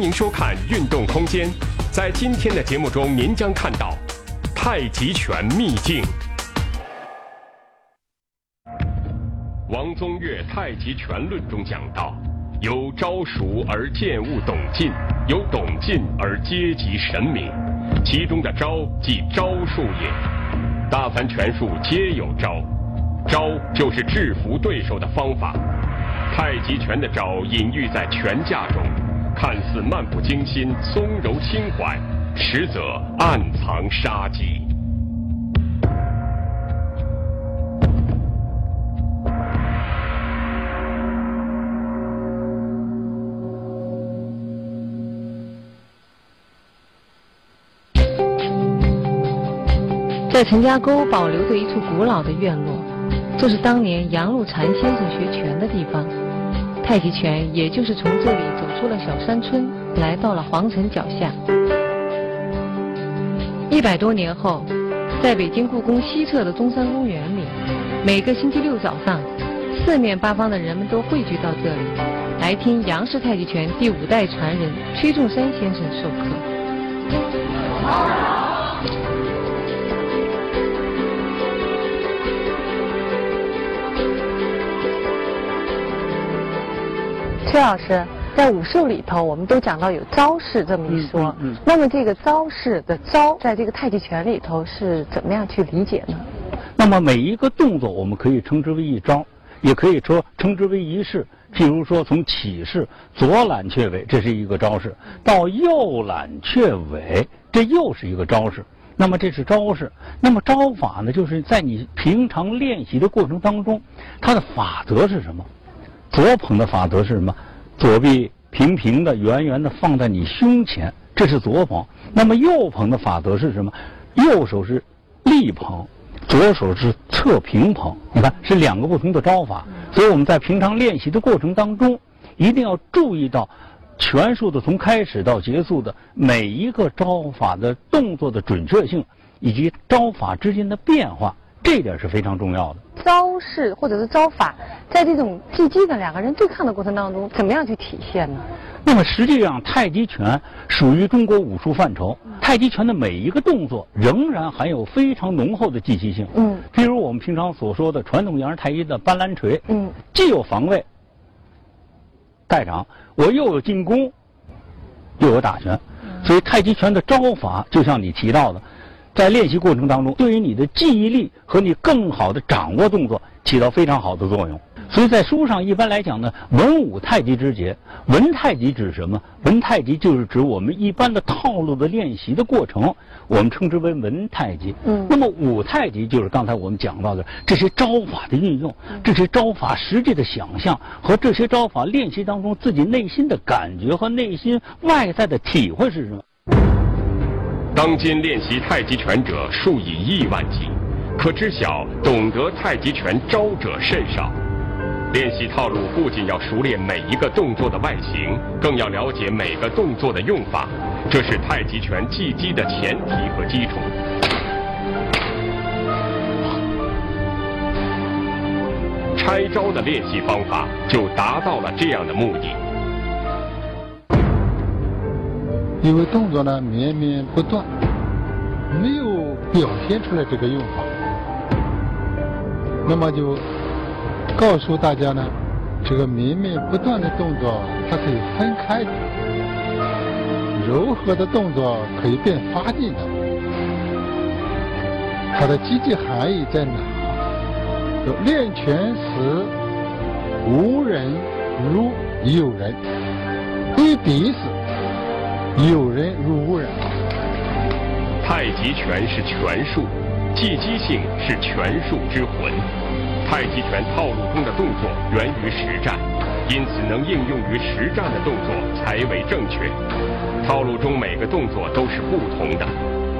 欢迎收看《运动空间》。在今天的节目中，您将看到太极拳秘境。王宗岳《太极拳论》中讲到：有招熟而见物懂进，有懂进而阶级神明。其中的招即招数也。大凡拳术皆有招，招就是制服对手的方法。太极拳的招隐喻在拳架中，看似漫不经心、松柔轻缓，实则暗藏杀机。在陈家沟保留着一处古老的院落，这是当年杨露禅先生学拳的地方。太极拳也就是从这里走出了小山村，来到了皇城脚下。一百多年后，在北京故宫西侧的中山公园里，每个星期六早上，四面八方的人们都汇聚到这里，来听杨氏太极拳第五代传人崔仲山先生授课。崔老师，在武术里头，我们都讲到有招式这么一说。嗯。那么这个招式的招，在这个太极拳里头是怎么样去理解呢？那么每一个动作，我们可以称之为一招，也可以说称之为一式。譬如说，从起势左揽雀尾，这是一个招式；到右揽雀尾，这又是一个招式。那么这是招式。那么招法呢？就是在你平常练习的过程当中，它的法则是什么？左捧的法则是什么？左臂平平的、圆圆的放在你胸前，这是左捧。那么右捧的法则是什么？右手是立捧，左手是侧平捧。你看，是两个不同的招法。所以我们在平常练习的过程当中，一定要注意到拳术的从开始到结束的每一个招法的动作的准确性，以及招法之间的变化。这一点是非常重要的。招式或者是招法，在这种技击的两个人对抗的过程当中，怎么样去体现呢？那么实际上，太极拳属于中国武术范畴。太极拳的每一个动作仍然含有非常浓厚的技击性。嗯。比如我们平常所说的传统杨氏太极的搬拦锤。嗯。既有防卫，带掌，我又有进攻，又有打拳。所以太极拳的招法，就像你提到的。在练习过程当中，对于你的记忆力和你更好的掌握动作起到非常好的作用。所以在书上一般来讲呢，文武太极之节，文太极指什么？文太极就是指我们一般的套路的练习的过程，我们称之为文太极。嗯。那么武太极就是刚才我们讲到的这些招法的运用，这些招法实际的想象和这些招法练习当中自己内心的感觉和内心外在的体会是什么？当今练习太极拳者数以亿万计，可知晓懂得太极拳招者甚少。练习套路不仅要熟练每一个动作的外形，更要了解每个动作的用法，这是太极拳技击的前提和基础。拆招的练习方法就达到了这样的目的。因为动作呢绵绵不断，没有表现出来这个用法，那么就告诉大家呢，这个绵绵不断的动作它可以分开的，柔和的动作可以变发劲的，它的积极含义在哪？就练拳时无人如有人，挥笔时。有人如无人。太极拳是拳术，技击性是拳术之魂。太极拳套路中的动作源于实战，因此能应用于实战的动作才为正确。套路中每个动作都是不同的，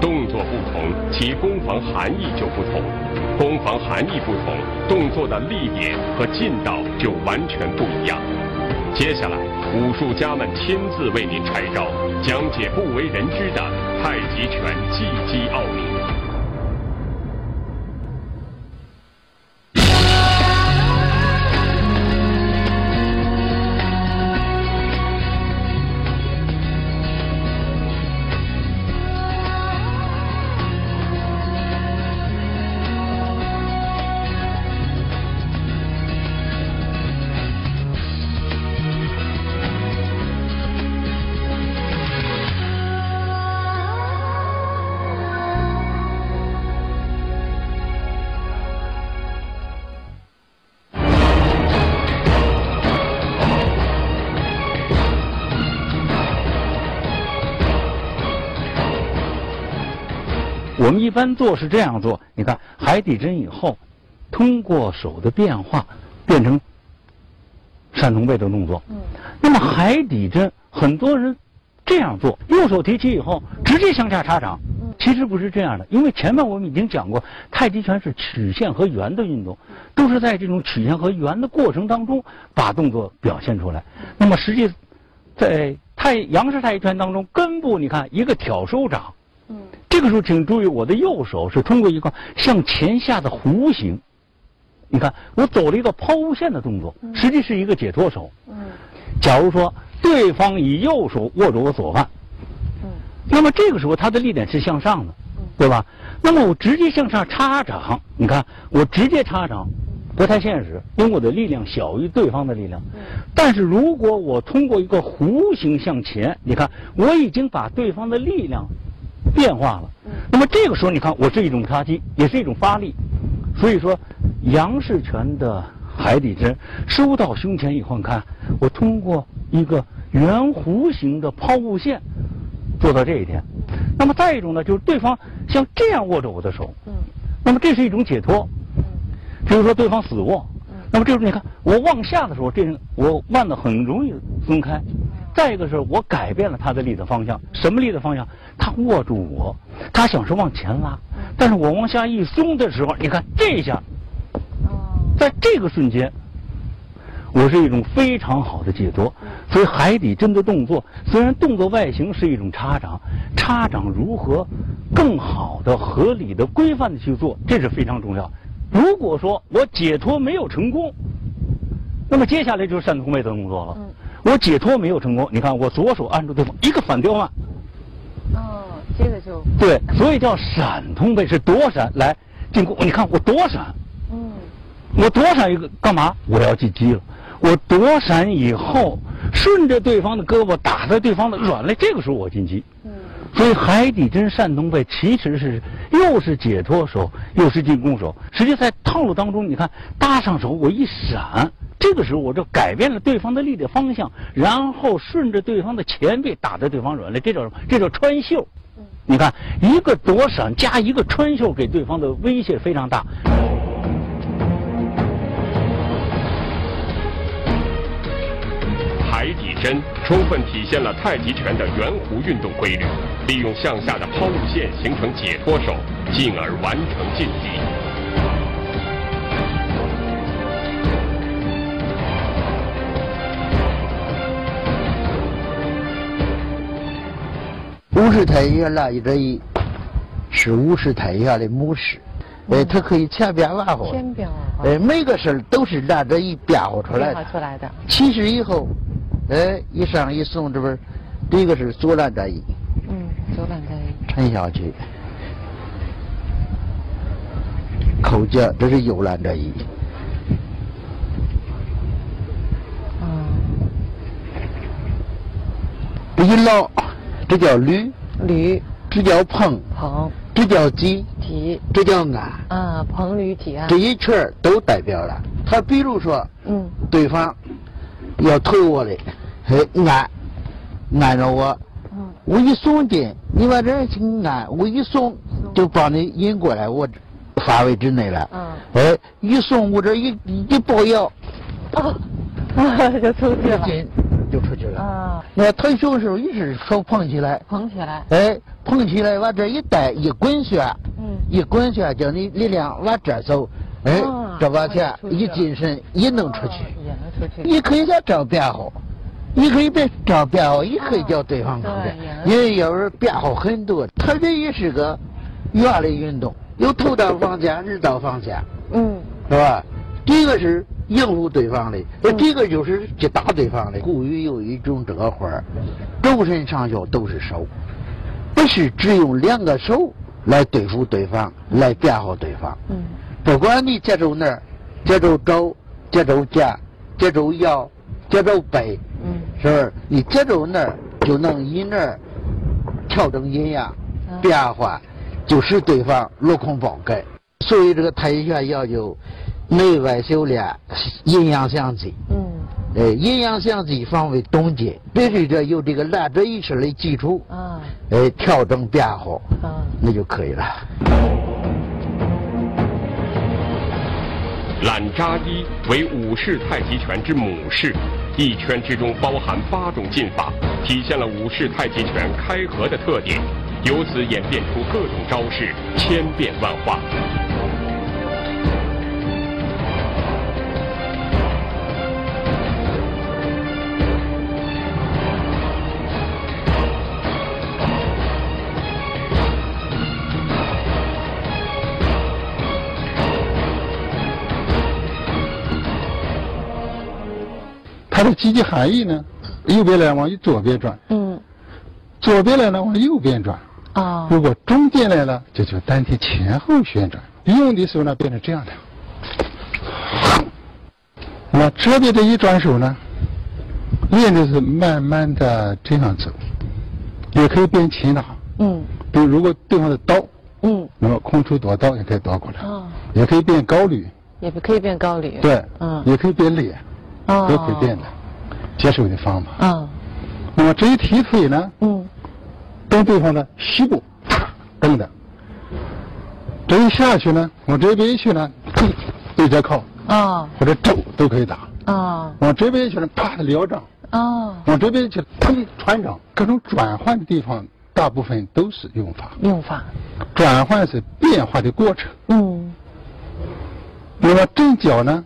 动作不同，其攻防含义就不同。攻防含义不同，动作的力点和劲道就完全不一样。接下来，武术家们亲自为您拆招，讲解不为人知的太极拳技击奥秘。一般做是这样做，你看海底针以后，通过手的变化变成扇同背的动作。嗯。那么海底针很多人这样做，右手提起以后直接向下插掌。嗯。其实不是这样的，因为前面我们已经讲过，太极拳是曲线和圆的运动，都是在这种曲线和圆的过程当中把动作表现出来。那么实际在太杨式太极拳当中，根部你看一个挑收掌。这个时候，请注意，我的右手是通过一个向前下的弧形。你看，我走了一个抛物线的动作，实际是一个解脱手。嗯。假如说对方以右手握住我左腕，嗯，那么这个时候他的力点是向上的，对吧？那么我直接向上插掌，你看，我直接插掌不太现实，因为我的力量小于对方的力量。嗯。但是如果我通过一个弧形向前，你看，我已经把对方的力量。变化了，那么这个时候你看，我是一种插击，也是一种发力，所以说杨氏拳的海底针收到胸前以后，你看我通过一个圆弧形的抛物线做到这一点。那么再一种呢，就是对方像这样握着我的手，那么这是一种解脱。比如说对方死握，那么这时候你看我往下的时候，这我腕子很容易松开。再一个是我改变了他的力的方向，什么力的方向？他握住我，他想是往前拉，但是我往下一松的时候，你看这一下，在这个瞬间，我是一种非常好的解脱。所以海底针的动作，虽然动作外形是一种插掌，插掌如何更好的、合理的、规范的去做，这是非常重要。如果说我解脱没有成功，那么接下来就是扇同背的动作了。我解脱没有成功，你看我左手按住对方，一个反刁腕。哦，接着就。对，所以叫闪通背，是躲闪来进攻。你看我躲闪。嗯。我躲闪一个干嘛？我要进击了。我躲闪以后，顺着对方的胳膊打在对方的软肋，这个时候我进击。嗯。所以海底针扇通背其实是又是解脱手，又是进攻手。实际在套路当中，你看搭上手，我一闪。这个时候我就改变了对方的力的方向，然后顺着对方的前背打在对方软肋，这叫什么？这叫穿袖。你看，一个躲闪加一个穿袖，给对方的威胁非常大。海底针充分体现了太极拳的圆弧运动规律，利用向下的抛物线形成解脱手，进而完成晋级。五十太极那一这一，是五十太极的模式，哎，它可以千变万化，千变万化，哎，每个事儿都是按这一变化出来的。出来的。其实以后，哎，一上一送，这边，第一个是左揽这一，嗯，左揽这一，沉下去，扣脚，这是右揽这一，嗯，这一捞。这叫捋，捋，这叫碰，碰，这叫挤，挤，这叫按，啊，碰捋挤按，这一圈都代表了。他比如说，嗯，对方要推我的，嘿，按，按着我，嗯，我一松劲，你把这儿去按，我一松就把你引过来我范围之内了，嗯，哎，一松我这一一抱腰，啊，就出去了。就出去了。啊！那推胸的时候也是手捧起来，捧起来，哎，捧起来往这一带一滚旋，嗯，一滚旋叫你力量往这走，哎，这往前一精神也能出去，也能出去。你可以在这变好，你可以别找变好，也可以叫对方出去，因为有人变好很多。它这也是个圆的运动，有头道方向、日道方向，嗯，是吧？第一个是。应付对方的，那这个就是去打对方的。古语有一种这个话儿，周身上下都是手，不是只用两个手来对付对方，来变好对方。嗯。不管你接住那儿，接住肘，接住肩，接住腰，接住背，嗯，是不是？你接住那儿，就能以那儿调整阴阳，变化，就使对方落空爆盖。所以这个太极拳要求。内外修炼，阴阳相济。嗯，呃，阴阳相济，方为东晋，必须得有这个揽着意识的基础，啊，呃，调整变化，啊，那就可以了。揽扎一为武士太极拳之母式，一圈之中包含八种进法，体现了武士太极拳开合的特点，由此演变出各种招式，千变万化。它的积极含义呢，右边来往左边转，嗯，左边来呢往右边转，啊，如果中间来了，就叫单体前后旋转。用的时候呢，变成这样的。那么这边的一转手呢，练的是慢慢的这样走，也可以变擒拿，嗯，比如如果对方的刀，嗯，那么空出夺刀也可以夺过来，啊，也可以变高履，也可以变高履，对，嗯，也可以变脸。都可以变的，接受的方法。嗯。那么这一提腿呢？嗯。蹬对方的膝部，蹬的。这一下去呢，往这边一去呢，对折靠。啊。或者肘都可以打。啊。往这边一去呢，啪的撩掌。啊。往这边去，砰传掌。各种转换的地方，大部分都是用法。用法。转换是变化的过程。嗯。那么正脚呢？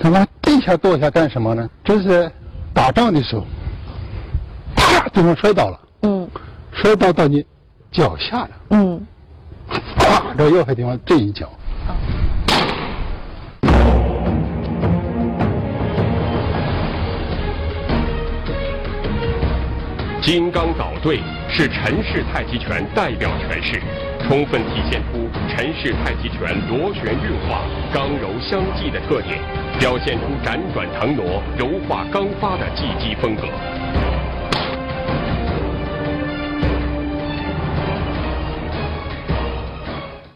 他妈地下跺下干什么呢？这是打仗的时候，啪，对方摔倒了。嗯。摔倒到你脚下了。嗯。啪，这要害地方这一脚。金刚捣对是陈氏太极拳代表拳式。充分体现出陈氏太极拳螺旋运化、刚柔相济的特点，表现出辗转腾挪、柔化刚发的技击风格。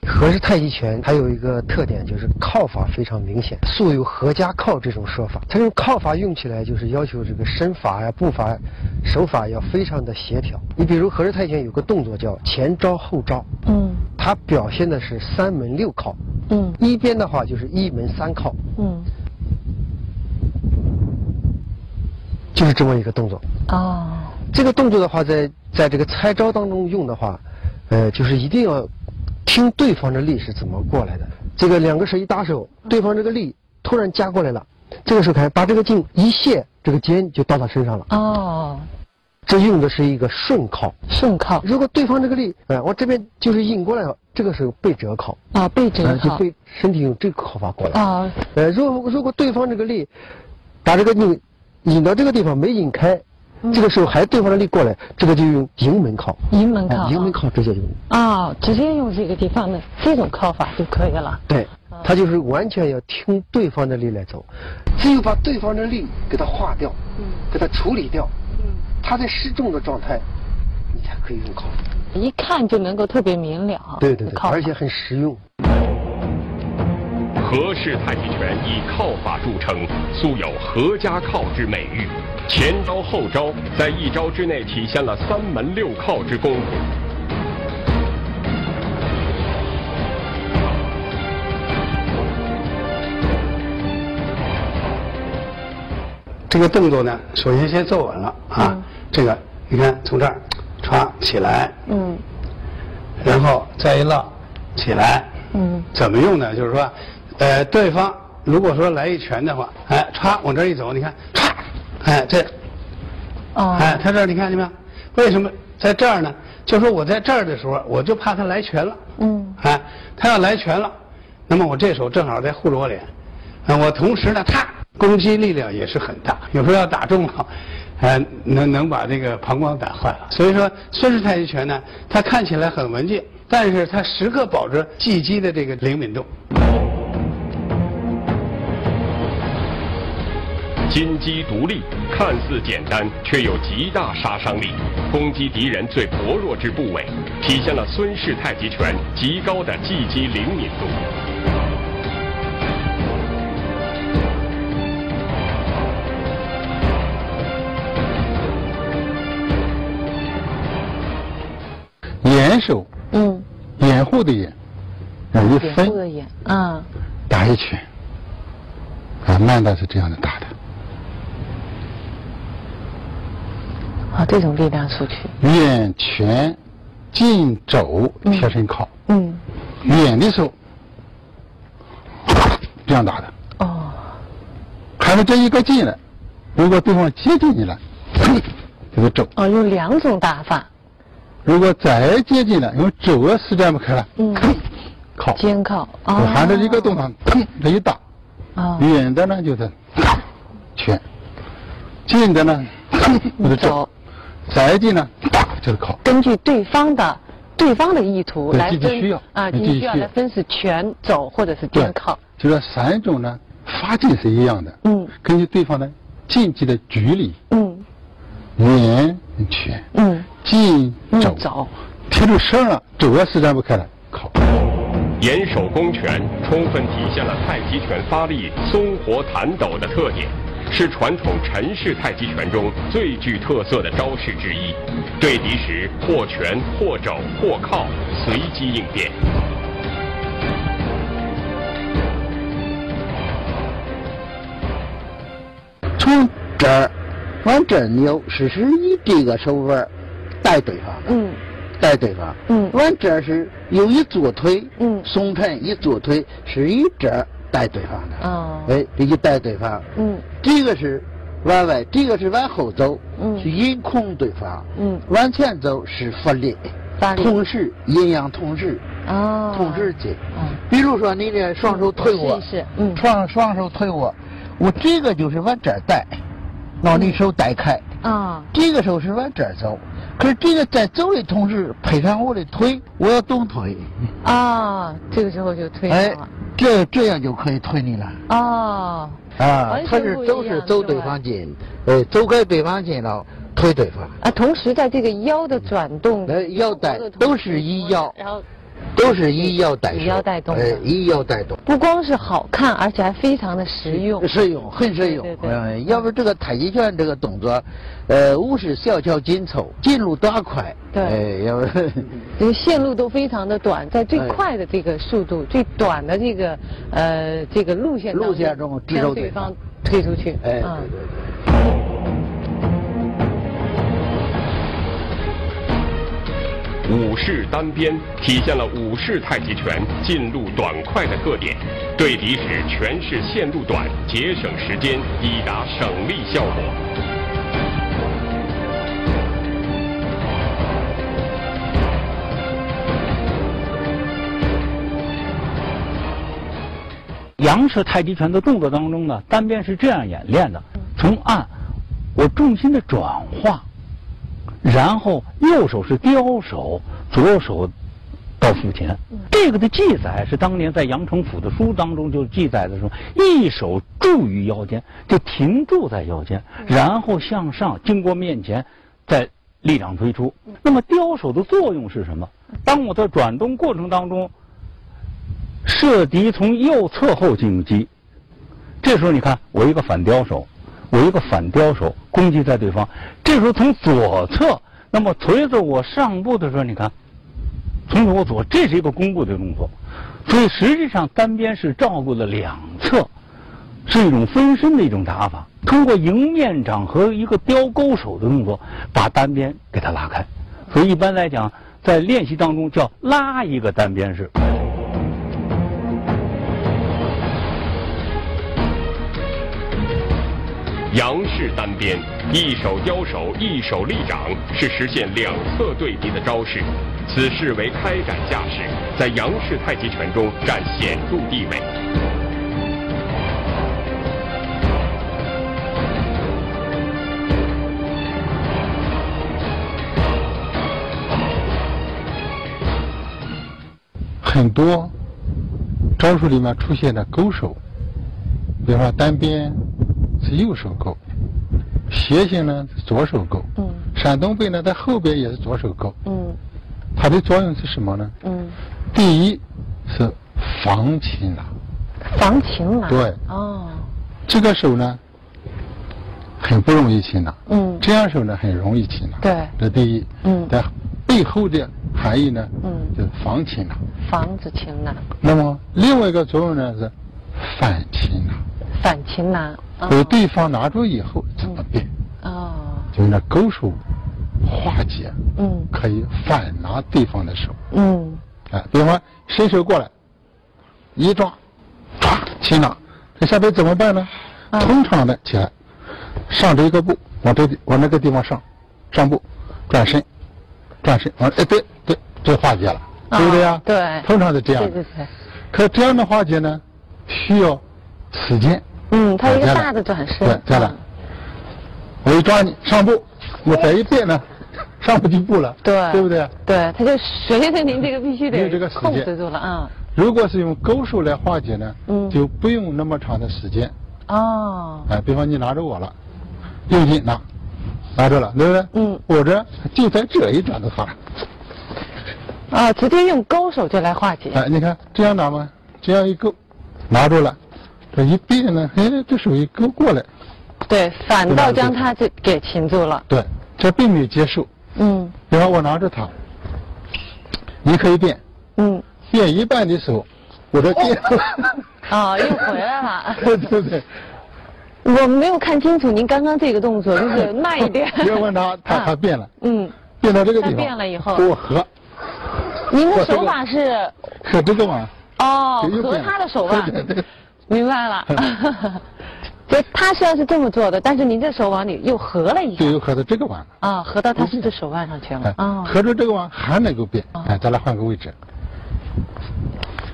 何氏太极拳还有一个特点，就是靠法非常明显，素有合家靠这种说法。它这种靠法用起来，就是要求这个身法呀、步伐、手法要非常的协调。你比如何氏太极拳有个动作叫前招后招，嗯，它表现的是三门六靠，嗯，一边的话就是一门三靠，嗯，就是这么一个动作。哦，这个动作的话，在在这个拆招当中用的话，呃，就是一定要。听对方的力是怎么过来的？这个两个手一搭手，对方这个力突然加过来了，这个时候看把这个劲一卸，这个肩就到他身上了。哦，这用的是一个顺靠。顺靠。如果对方这个力，哎，我这边就是引过来了，这个时候背折靠。啊，背折靠。就背身体用这个靠法过来。啊。呃，如果如果对方这个力把这个拧引到这个地方没引开。这个时候还对方的力过来，这个就用迎门靠。迎门靠。迎门靠直接用。啊，直接用这个地方的这种靠法就可以了。对，他就是完全要听对方的力来走，只有把对方的力给他化掉，嗯，给他处理掉，嗯，他在失重的状态，你才可以用靠。一看就能够特别明了。对对对，而且很实用。何氏太极拳以靠法著称，素有“何家靠”之美誉。前招后招，在一招之内体现了三门六靠之功夫。这个动作呢，首先先坐稳了啊。这个你看，从这儿歘起来，嗯，然后再一落起来，嗯，怎么用呢？就是说。呃，对方如果说来一拳的话，哎，歘往这一走，你看，歘，哎，这，哦，哎，他这儿你看见没有？为什么在这儿呢？就说我在这儿的时候，我就怕他来拳了，嗯，哎，他要来拳了，那么我这手正好在护着我脸，啊，我同时呢，他攻击力量也是很大，有时候要打中了，哎，能能把这个膀胱打坏了。所以说，孙氏太极拳呢，它看起来很文静，但是它时刻保持技击的这个灵敏度。金鸡独立，看似简单，却有极大杀伤力，攻击敌人最薄弱之部位，体现了孙氏太极拳极高的技击灵敏度。严守，嗯，掩护的掩，然一分，掩护的掩，啊，打一拳，啊，慢的是这样的打。这种力量出去，远拳，近肘，贴身靠，嗯，远的时候，这样打的，哦，还是这一个近了，如果对方接近你了。就是肘哦，有两种打法。如果再接近了，因为肘啊施展不开了，嗯，靠，肩靠，哦，含着一个动作，砰，这 一打，哦，远的呢就是拳，近的呢就是肘，再近呢就是靠。根据对方的对方的意图来分需要啊，需要来分是拳、走或者是肩靠。就说三种呢，发劲是一样的，嗯，根据对方的竞技的距离，嗯。远拳，嗯，近肘，贴住声了，主要施展不开了，靠。严守攻权，充分体现了太极拳发力松活弹抖的特点，是传统陈氏太极拳中最具特色的招式之一。对敌时，或拳或肘或靠，随机应变。从这儿。往这儿扭是是以这个手腕带对方的，嗯，带对方，嗯，往这是有一左腿，嗯，松沉一左腿是以这带对方的，哦，哎，这一带对方，嗯，这个是往外，这个是往后走，嗯，去引控对方，嗯，往前走是发力，发力，同时阴阳同时，哦，同时进，嗯，比如说你这双手推我，是，嗯，双双手推我，我这个就是往这带。拿你手带开。啊，这个时候是往这儿走，可是这个在走的同时配上我的腿，我要动腿。啊，这个时候就推哎，这这样就可以推你了。哦。啊，他是都是走对方近，呃，走开对方近了推对方。啊，同时在这个腰的转动，呃，腰带都是一腰，然后。都是以腰带带动，哎，以腰带动，不光是好看，而且还非常的实用，实用，很实用。嗯，要不这个太极拳这个动作，呃，无是小巧紧凑，进入短快。对，哎，要不 这个线路都非常的短，在最快的这个速度、最短的这个呃这个路线路线中，将对方推出去。哎，对对对。武式单边体现了武式太极拳进路短快的特点，对敌时拳势线路短，节省时间，以达省力效果。杨式太极拳的动作当中呢，单边是这样演练的：从按，我重心的转化。然后右手是雕手，左手到腹前。这个的记载是当年在杨成甫的书当中就记载的说，一手住于腰间，就停住在腰间，然后向上经过面前，再力量推出。那么雕手的作用是什么？当我在转动过程当中，射敌从右侧后进击，这时候你看我一个反雕手。我一个反雕手攻击在对方，这时候从左侧，那么随着我上步的时候，你看，从左左，这是一个弓步的动作，所以实际上单边是照顾了两侧，是一种分身的一种打法，通过迎面掌和一个雕勾手的动作，把单边给它拉开，所以一般来讲，在练习当中叫拉一个单边式。杨氏单鞭，一手雕手，一手立掌，是实现两侧对敌的招式。此式为开展架势，在杨氏太极拳中占显著地位。很多招数里面出现的勾手，比方说单边。是右手勾，斜形呢是左手勾，嗯，闪东背呢在后边也是左手勾，嗯，它的作用是什么呢？嗯，第一是防擒拿，防擒拿，对，哦，这个手呢很不容易擒拿，嗯，这样手呢很容易擒拿，对，这第一，嗯，在背后的含义呢，嗯，就是防擒拿。防止擒拿。那么另外一个作用呢是反擒拿。反擒拿。被对方拿住以后怎么变？哦。就是那勾手化解。嗯。可以反拿对方的手。嗯。哎，比方伸手过来，一抓，唰擒拿，这下边怎么办呢？通常的起来，上这一个步，往这往那个地方上，上步，转身，转身，往哎对对，这化解了，对不对呀？对。通常是这样。对对对。可这样的化解呢，需要时间。嗯，它一个大的转身。对，再来。我一抓你上步，我再一变呢，上不去步了。对。对不对？对，他就随着您这个必须得控制住了啊。如果是用勾手来化解呢，嗯，就不用那么长的时间。哦。哎，比方你拿着我了，用劲拿，拿住了，对不对？嗯。我这就在这一转就好了。啊，直接用勾手就来化解。哎，你看这样拿吗？这样一勾，拿住了，这一变呢，哎，这手一勾过来。对，反倒将它就给擒住了。对，这并没有结束。嗯。比方我拿着它，你可以变。嗯。变一半的时候，我的变。啊，又回来了。对对对。我没有看清楚您刚刚这个动作，就是 慢一点。别问他，他他变了。嗯。变到这个地方。变了以后。给我合。您的手法是？合这个嘛。哦，合他的手腕。对对。明白了。就他虽然是这么做的，但是您这手往里又合了一下。就又合到这个碗了。啊，合到他这手腕上去了。啊。合着这个碗还能够变。哎，咱俩换个位置。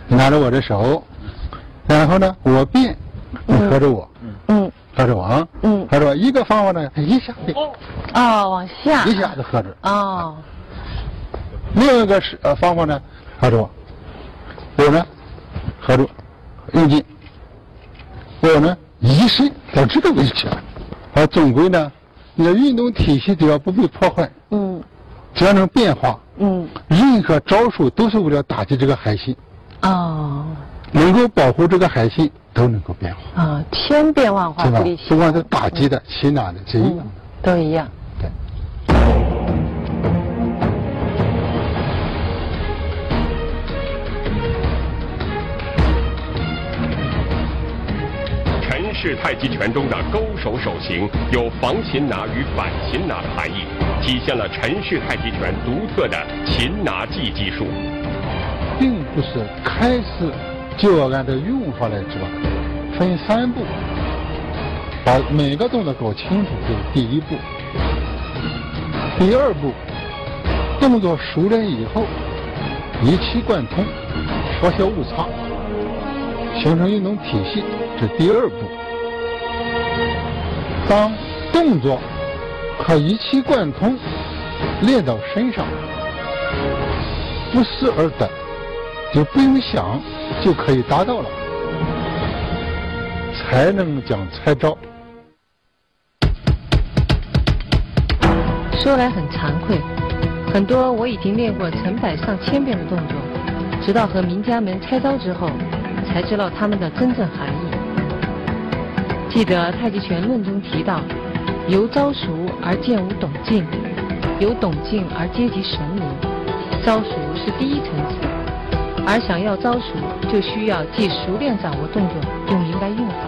拿着我的手，然后呢，我变，你合着我，嗯，合着我，嗯，合着我。一个方法呢，一下变，哦，往下，一下子合着，哦。另一个是呃方法呢，合着我，我呢，合住，用劲，我呢，一身到这个位置，而总归呢，你的运动体系只要不被破坏，嗯，只要能变化，嗯，任何招数都是为了打击这个海星。哦，能够保护这个海星，都能够变化。啊，千变万化，不不管是打击的、擒拿的，是一样的，都一样。对。陈氏太极拳中的勾手手型有防擒拿与反擒拿的含义，体现了陈氏太极拳独特的擒拿技技术。并不是开始就要按照用法来做，分三步，把每个动作搞清楚这是第一步。第二步，动作熟练以后，一气贯通，少些误差，形成运动体系，这第二步。当动作和一气贯通练到身上，不思而得。就不用想，就可以达到了，才能讲才招。说来很惭愧，很多我已经练过成百上千遍的动作，直到和名家们拆招之后，才知道他们的真正含义。记得《太极拳论》中提到：“由招熟而渐无懂劲，由懂劲而阶级神明。招熟是第一层次。”而想要招熟，就需要既熟练掌握动作，又明白用法。